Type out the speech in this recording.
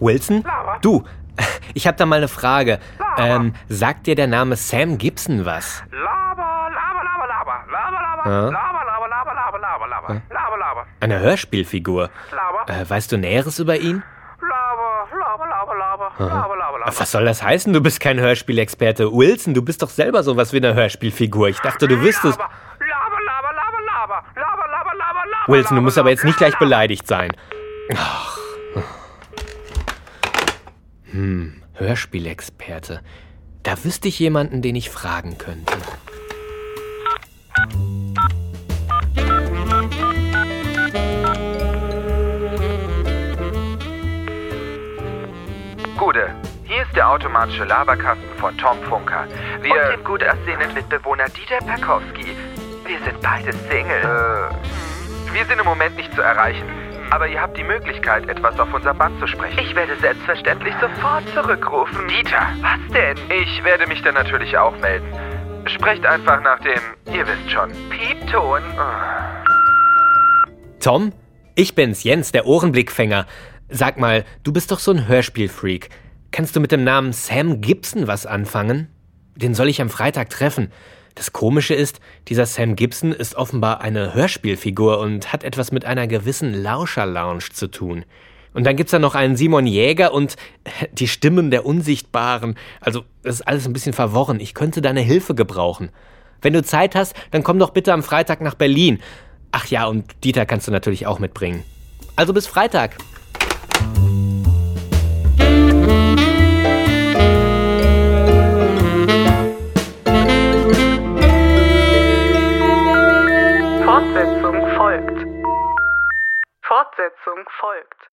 Wilson? Du, ich habe da mal eine Frage. Ähm, sagt dir der Name Sam Gibson was? Laber, laber, laber, laber, laber, laber, Ja. laber, laber, laber, laber, laber, laber, laber, laber, Eine Hörspielfigur. laber, Äh, weißt du Näheres über ihn? laber, laber, laber, laber, laber, laber, laber. Was soll das heißen? Du bist kein Hörspielexperte. Wilson, du bist doch selber sowas wie eine Hörspielfigur. Ich dachte, du wüsstest. Laber, laber, laber, laber, laber, laber, laber, laber, laber, Wilson, du musst aber jetzt nicht gleich beleidigt sein. Ach. Hm, Hörspielexperte. Da wüsste ich jemanden, den ich fragen könnte. Gude, hier ist der automatische Laberkasten von Tom Funker. Wir Und dem gut aussehenden Mitbewohner Dieter Perkowski. Wir sind beide Single. Äh, wir sind im Moment nicht zu erreichen. Aber ihr habt die Möglichkeit, etwas auf unser Band zu sprechen. Ich werde selbstverständlich sofort zurückrufen. Dieter, Was denn? ich werde mich dann natürlich auch melden. Sprecht einfach nach dem, ihr wisst schon. Piepton. Tom? Ich bin's, Jens, der Ohrenblickfänger. Sag mal, du bist doch so ein Hörspielfreak. Kannst du mit dem Namen Sam Gibson was anfangen? Den soll ich am Freitag treffen. Das Komische ist, dieser Sam Gibson ist offenbar eine Hörspielfigur und hat etwas mit einer gewissen Lauscher-Lounge zu tun. Und dann gibt's da noch einen Simon Jäger und die Stimmen der Unsichtbaren. Also, das ist alles ein bisschen verworren. Ich könnte deine Hilfe gebrauchen. Wenn du Zeit hast, dann komm doch bitte am Freitag nach Berlin. Ach ja, und Dieter kannst du natürlich auch mitbringen. Also bis Freitag. Fortsetzung folgt.